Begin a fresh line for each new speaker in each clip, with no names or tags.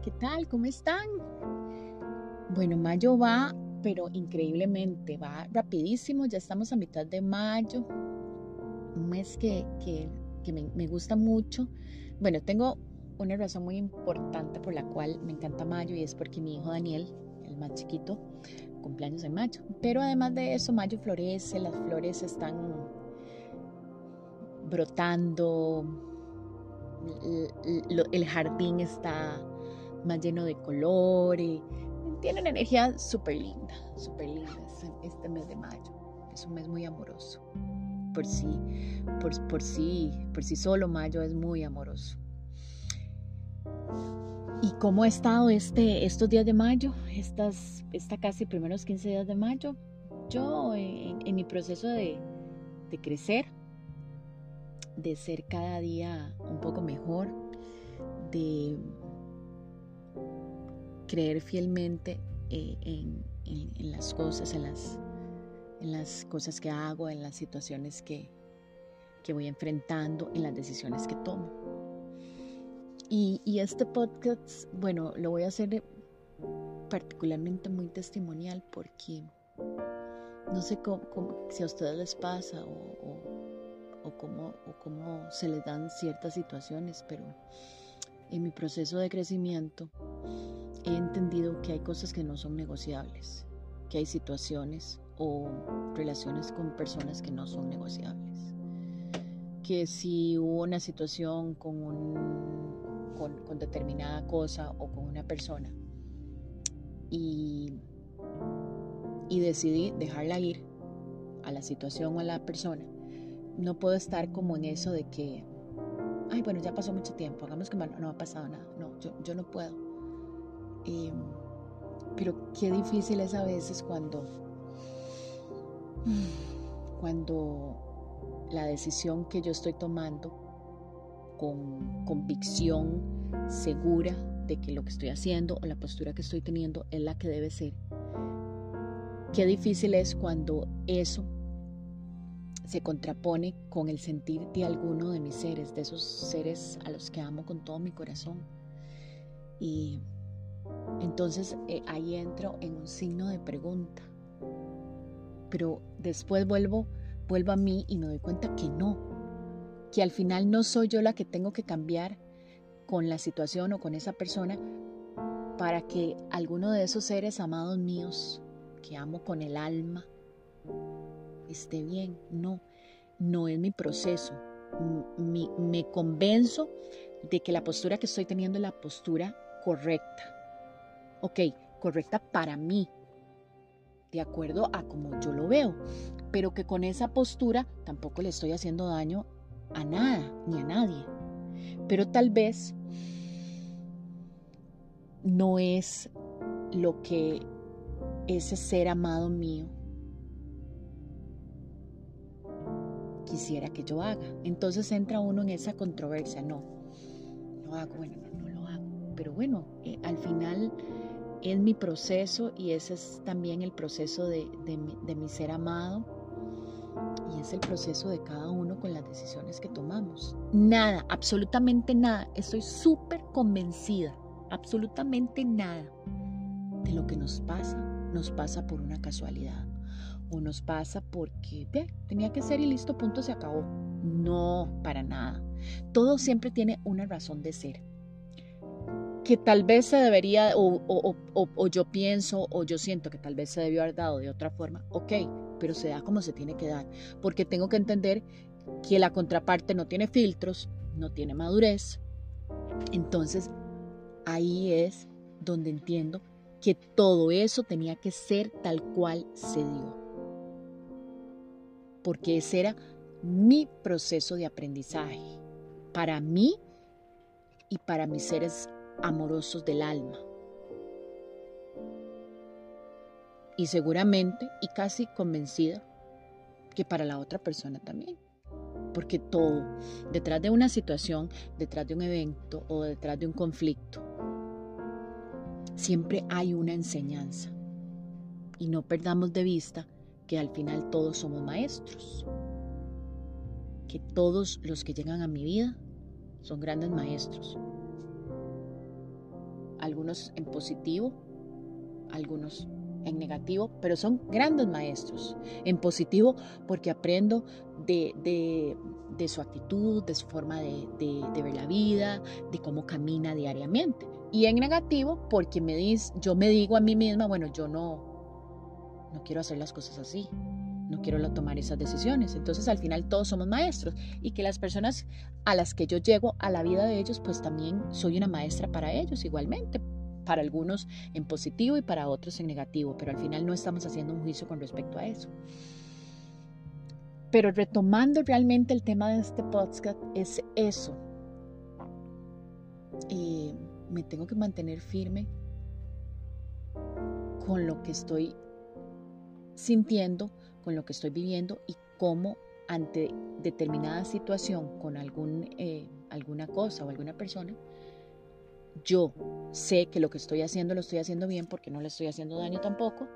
¿qué tal? ¿Cómo están? Bueno, mayo va, pero increíblemente, va rapidísimo, ya estamos a mitad de mayo, un mes que, me, me, gusta mucho. Bueno, tengo una razón muy importante por la cual me encanta mayo y es porque mi hijo Daniel, el más chiquito, cumpleaños en mayo. Pero además de eso, mayo florece, las flores están brotando, el jardín está más lleno de color y tiene una energía súper linda, súper linda este mes de mayo. Es un mes muy amoroso. Por sí, por, por sí, por sí solo mayo es muy amoroso. ¿Y cómo ha estado este, estos días de mayo? Estas, esta casi primeros 15 días de mayo. Yo en, mi proceso de, de crecer, de ser cada día un poco mejor, de creer fielmente eh, en, las cosas, en las, cosas que hago, en las situaciones que, que voy enfrentando, en las decisiones que tomo. Y, este podcast, bueno, lo voy a hacer particularmente muy testimonial porque no sé cómo, si a ustedes les pasa o cómo, se les dan ciertas situaciones, pero en mi proceso de crecimiento he entendido que hay cosas que no son negociables, que hay situaciones o relaciones con personas que no son negociables. Que si hubo una situación con, un, con, con determinada cosa o con una persona y, y decidí dejarla ir a la situación o a la persona, no puedo estar como en eso de que, ay, bueno, ya pasó mucho tiempo, hagamos que no, ha pasado nada. No, yo, no puedo. Em, pero qué difícil es a veces cuando, cuando la decisión que yo estoy tomando con convicción segura de que lo que estoy haciendo o la postura que estoy teniendo es la que debe ser. Qué difícil es cuando eso se contrapone con el sentir de alguno de mis seres, de esos seres a los que amo con todo mi corazón. Y entonces eh, ahí entro en un signo de pregunta. Pero después vuelvo, vuelvo a mí y me doy cuenta que no, que al final no soy yo la que tengo que cambiar con la situación o con esa persona para que alguno de esos seres amados míos que amo con el alma, esté bien. No, no es mi proceso. me convenzo de que la postura que estoy teniendo es la postura correcta. Ok, correcta para mí, de acuerdo a como yo lo veo, pero que con esa postura tampoco le estoy haciendo daño a nada ni a nadie. Pero tal vez no es lo que ese ser amado mío quisiera que yo haga. Entonces entra uno en esa controversia, no, lo hago, bueno, no, no lo hago. Pero bueno, eh, al final es mi proceso y ese es también el proceso de, mi ser amado y es el proceso de cada uno con las decisiones que tomamos. Nada, absolutamente nada, estoy súper convencida, absolutamente nada de lo que nos pasa, nos pasa por una casualidad o nos pasa porque tenía que ser y listo, punto, se acabó. No, para nada. Todo siempre tiene una razón de ser. Que tal vez se debería, o, yo pienso, o yo siento que tal vez se debió haber dado de otra forma. Ok, pero se da como se tiene que dar. Porque tengo que entender que la contraparte no tiene filtros, no tiene madurez. Entonces, ahí es donde entiendo que todo eso tenía que ser tal cual se dio porque ese era mi proceso de aprendizaje para mí y para mis seres amorosos del alma. Y seguramente, y casi convencida, que para la otra persona también. Porque todo, detrás de una situación, detrás de un evento o detrás de un conflicto, siempre hay una enseñanza. Y no perdamos de vista que al final todos somos maestros, que todos los que llegan a mi vida son grandes maestros. Algunos en positivo, algunos en negativo, pero son grandes maestros. En positivo porque aprendo de, su actitud, de su forma de, ver la vida, de cómo camina diariamente. Y en negativo porque me dice, yo me digo a mí misma, bueno, yo no, no quiero hacer las cosas así no quiero tomar esas decisiones. Entonces al final todos somos maestros y que las personas a las que yo llego a la vida de ellos, pues también soy una maestra para ellos igualmente. Para algunos en positivo y para otros en negativo, pero al final no estamos haciendo un juicio con respecto a eso. Pero retomando realmente el tema de este podcast, es eso. me tengo que mantener firme con lo que estoy sintiendo, con lo que estoy viviendo y cómo ante determinada situación con algún, eh, alguna cosa o alguna persona, yo sé que lo que estoy haciendo lo estoy haciendo bien porque no le estoy haciendo daño tampoco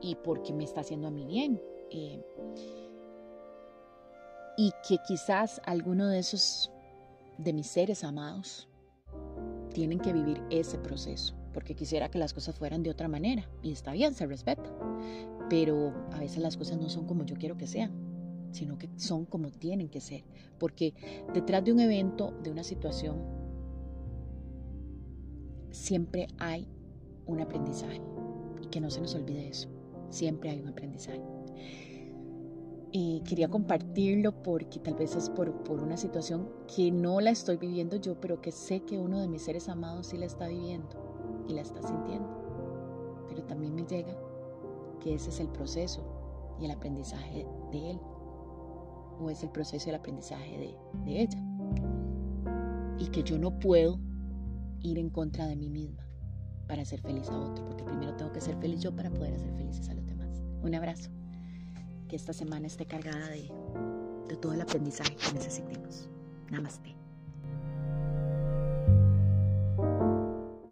y porque me está haciendo a mí bien. Eh, y que quizás alguno de esos, de mis seres amados, tienen que vivir ese proceso, porque quisiera que las cosas fueran de otra manera y está bien, se respeta pero a veces las cosas no son como yo quiero que sean, sino que son como tienen que ser, porque detrás de un evento, de una situación, siempre hay un aprendizaje y que no se nos olvide eso, siempre hay un aprendizaje. Y quería compartirlo porque tal vez es por, por una situación que no la estoy viviendo yo, pero que sé que uno de mis seres amados sí la está viviendo y la está sintiendo. Pero también me llega que ese es el proceso y el aprendizaje de él, o es el proceso y el aprendizaje de, de ella. Y que yo no puedo ir en contra de mí misma para hacer feliz a otro, porque primero tengo que ser feliz yo para poder hacer felices a los demás. Un abrazo. Que esta semana esté cargada de, de todo el aprendizaje que necesitemos. Namaste.